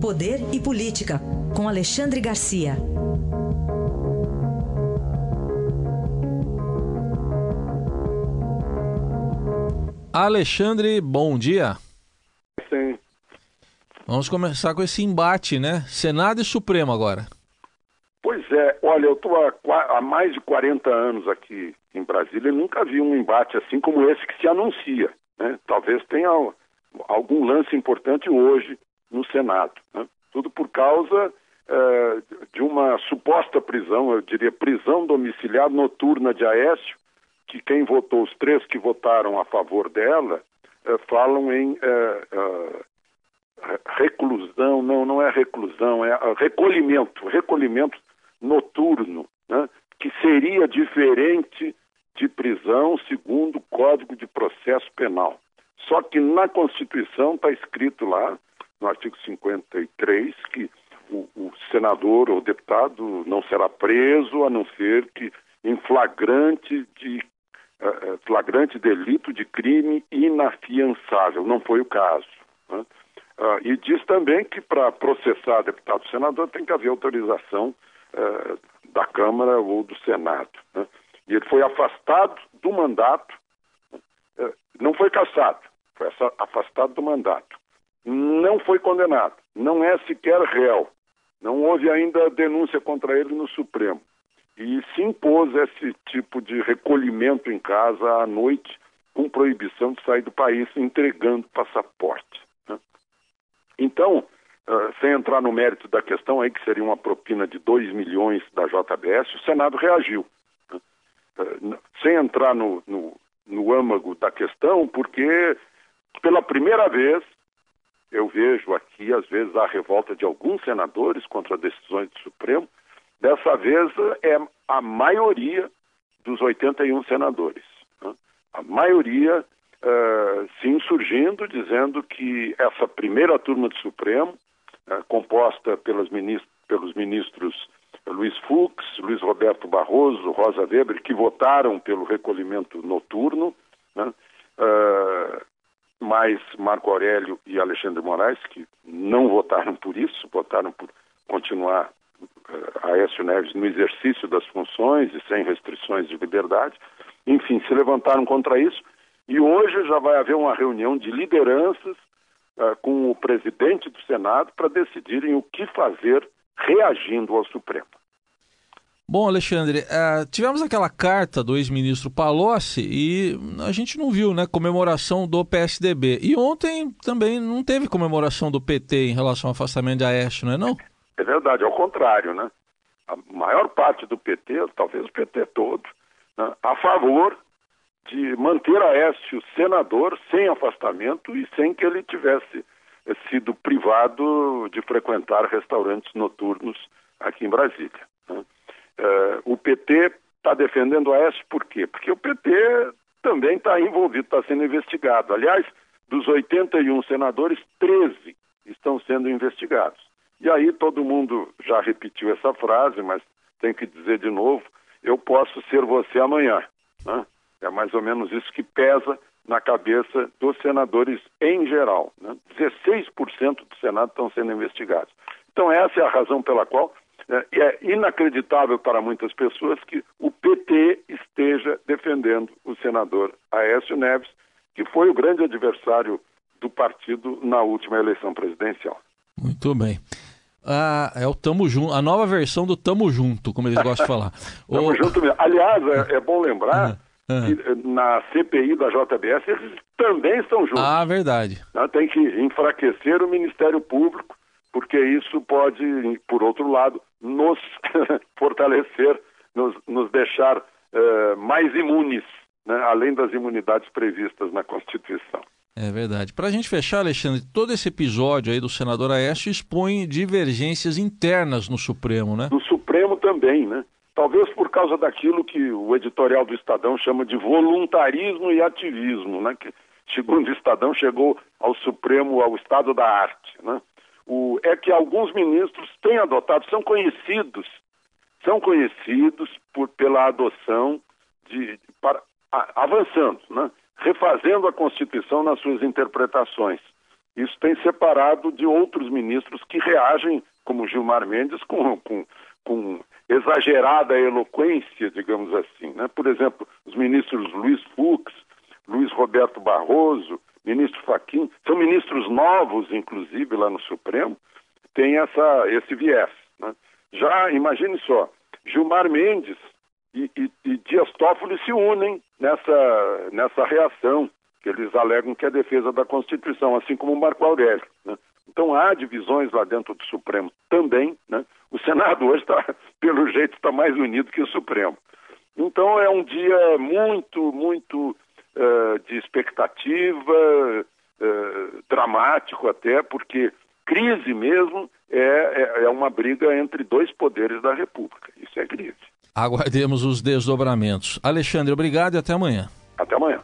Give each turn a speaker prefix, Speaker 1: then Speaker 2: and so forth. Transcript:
Speaker 1: Poder e Política, com Alexandre Garcia.
Speaker 2: Alexandre, bom dia.
Speaker 3: Sim.
Speaker 2: Vamos começar com esse embate, né? Senado e Supremo agora.
Speaker 3: Pois é, olha, eu estou há, há, mais de 40 anos aqui em Brasília e nunca vi um embate assim como esse que se anuncia. Né? Talvez tenha algum lance importante hoje no Senado. Né? Tudo por causa eh, de uma suposta prisão, eu diria prisão domiciliar noturna de Aécio, que quem votou, os três que votaram a favor dela, eh, falam em eh, reclusão, não, não é reclusão, é recolhimento, recolhimento noturno, né? que seria diferente de prisão segundo o Código de Processo Penal. Só que na Constituição está escrito lá, no artigo 53, que o, o, senador ou deputado não será preso a não ser que em flagrante de uh, flagrante delito de crime inafiançável. Não foi o caso. Né? Uh, e diz também que para processar deputado ou senador tem que haver autorização uh, da Câmara ou do Senado. Né? E ele foi afastado do mandato, não foi cassado, foi afastado do mandato. Não foi condenado, não é sequer réu. Não houve ainda denúncia contra ele no Supremo. E se impôs esse tipo de recolhimento em casa à noite, com proibição de sair do país, entregando passaporte. Né? Então, uh, sem entrar no mérito da questão aí, que seria uma propina de 2 milhões da JBS, o Senado reagiu. Né? Uh, sem entrar no, no, no âmago da questão, porque pela primeira vez eu vejo aqui, às vezes, a revolta de alguns senadores contra decisões do Supremo. Dessa vez é a maioria dos 81 senadores. Né? A maioria uh, se insurgindo, dizendo que essa primeira turma do Supremo, uh, composta pelos ministros, pelos ministros Luiz Fux, Luiz Roberto Barroso, Rosa Weber, que votaram pelo recolhimento noturno, né? uh, mais Marco Aurélio e Alexandre Moraes, que não votaram por isso, votaram por continuar uh, Aécio Neves no exercício das funções e sem restrições de liberdade. Enfim, se levantaram contra isso e hoje já vai haver uma reunião de lideranças uh, com o presidente do Senado para decidirem o que fazer reagindo ao Supremo.
Speaker 2: Bom, Alexandre, uh, tivemos aquela carta do ex-ministro Palocci e a gente não viu, né, comemoração do PSDB. E ontem também não teve comemoração do PT em relação ao afastamento de Aécio, não é não?
Speaker 3: É verdade, ao contrário, né? A maior parte do PT, talvez o PT todo, né, a favor de manter Aécio senador sem afastamento e sem que ele tivesse sido privado de frequentar restaurantes noturnos aqui em Brasília. Uh, o PT está defendendo a Aécio por quê? Porque o PT também está envolvido, está sendo investigado. Aliás, dos 81 senadores, 13 estão sendo investigados. E aí todo mundo já repetiu essa frase, mas tem que dizer de novo: eu posso ser você amanhã. Né? É mais ou menos isso que pesa na cabeça dos senadores em geral. Né? 16% do Senado estão sendo investigados. Então, essa é a razão pela qual é, é inacreditável para muitas pessoas que o PT esteja defendendo o senador Aécio Neves, que foi o grande adversário do partido na última eleição presidencial.
Speaker 2: Muito bem. Ah, é o Tamo Junto, a nova versão do Tamo Junto, como eles gostam de falar.
Speaker 3: Tamo o... Junto mesmo. Aliás, é, é bom lembrar que eh, na CPI da JBS eles também estão juntos.
Speaker 2: Ah, verdade.
Speaker 3: Né, tem que enfraquecer o Ministério Público, porque isso pode, por outro lado, nos fortalecer, nos, nos deixar uh, mais imunes, né, além das imunidades previstas na Constituição.
Speaker 2: É verdade. Para a gente fechar, Alexandre, todo esse episódio aí do senador Aécio expõe divergências internas no Supremo, né?
Speaker 3: No Supremo também, né? Talvez por causa daquilo que o editorial do Estadão chama de voluntarismo e ativismo, né? Que, segundo o Estadão, chegou ao Supremo, ao estado da arte, né? O, é que alguns ministros têm adotado, são conhecidos, são conhecidos por, pela adoção de, para, a, avançando, né? refazendo a Constituição nas suas interpretações. isso tem separado de outros ministros que reagem, como Gilmar Mendes, com, com, com exagerada eloquência, digamos assim. Né? Por exemplo, os ministros Luiz Fux, Luiz Roberto Barroso, ministro Faquim, são ministros novos, inclusive, lá no Supremo, tem essa, esse viés. Né? Já, imagine só, Gilmar Mendes e, e, e Dias Toffoli se unem nessa, nessa reação, que eles alegam que é a defesa da Constituição, assim como Marco Aurélio. Né? Então há divisões lá dentro do Supremo também. Né? O Senado hoje, tá, pelo jeito, está mais unido que o Supremo. Então é um dia muito, muito uh, de expectativa, uh, dramático até, porque crise mesmo é, é, é uma briga entre dois poderes da República. Isso é crise.
Speaker 2: Aguardemos os desdobramentos. Alexandre, obrigado e até amanhã.
Speaker 3: Até amanhã.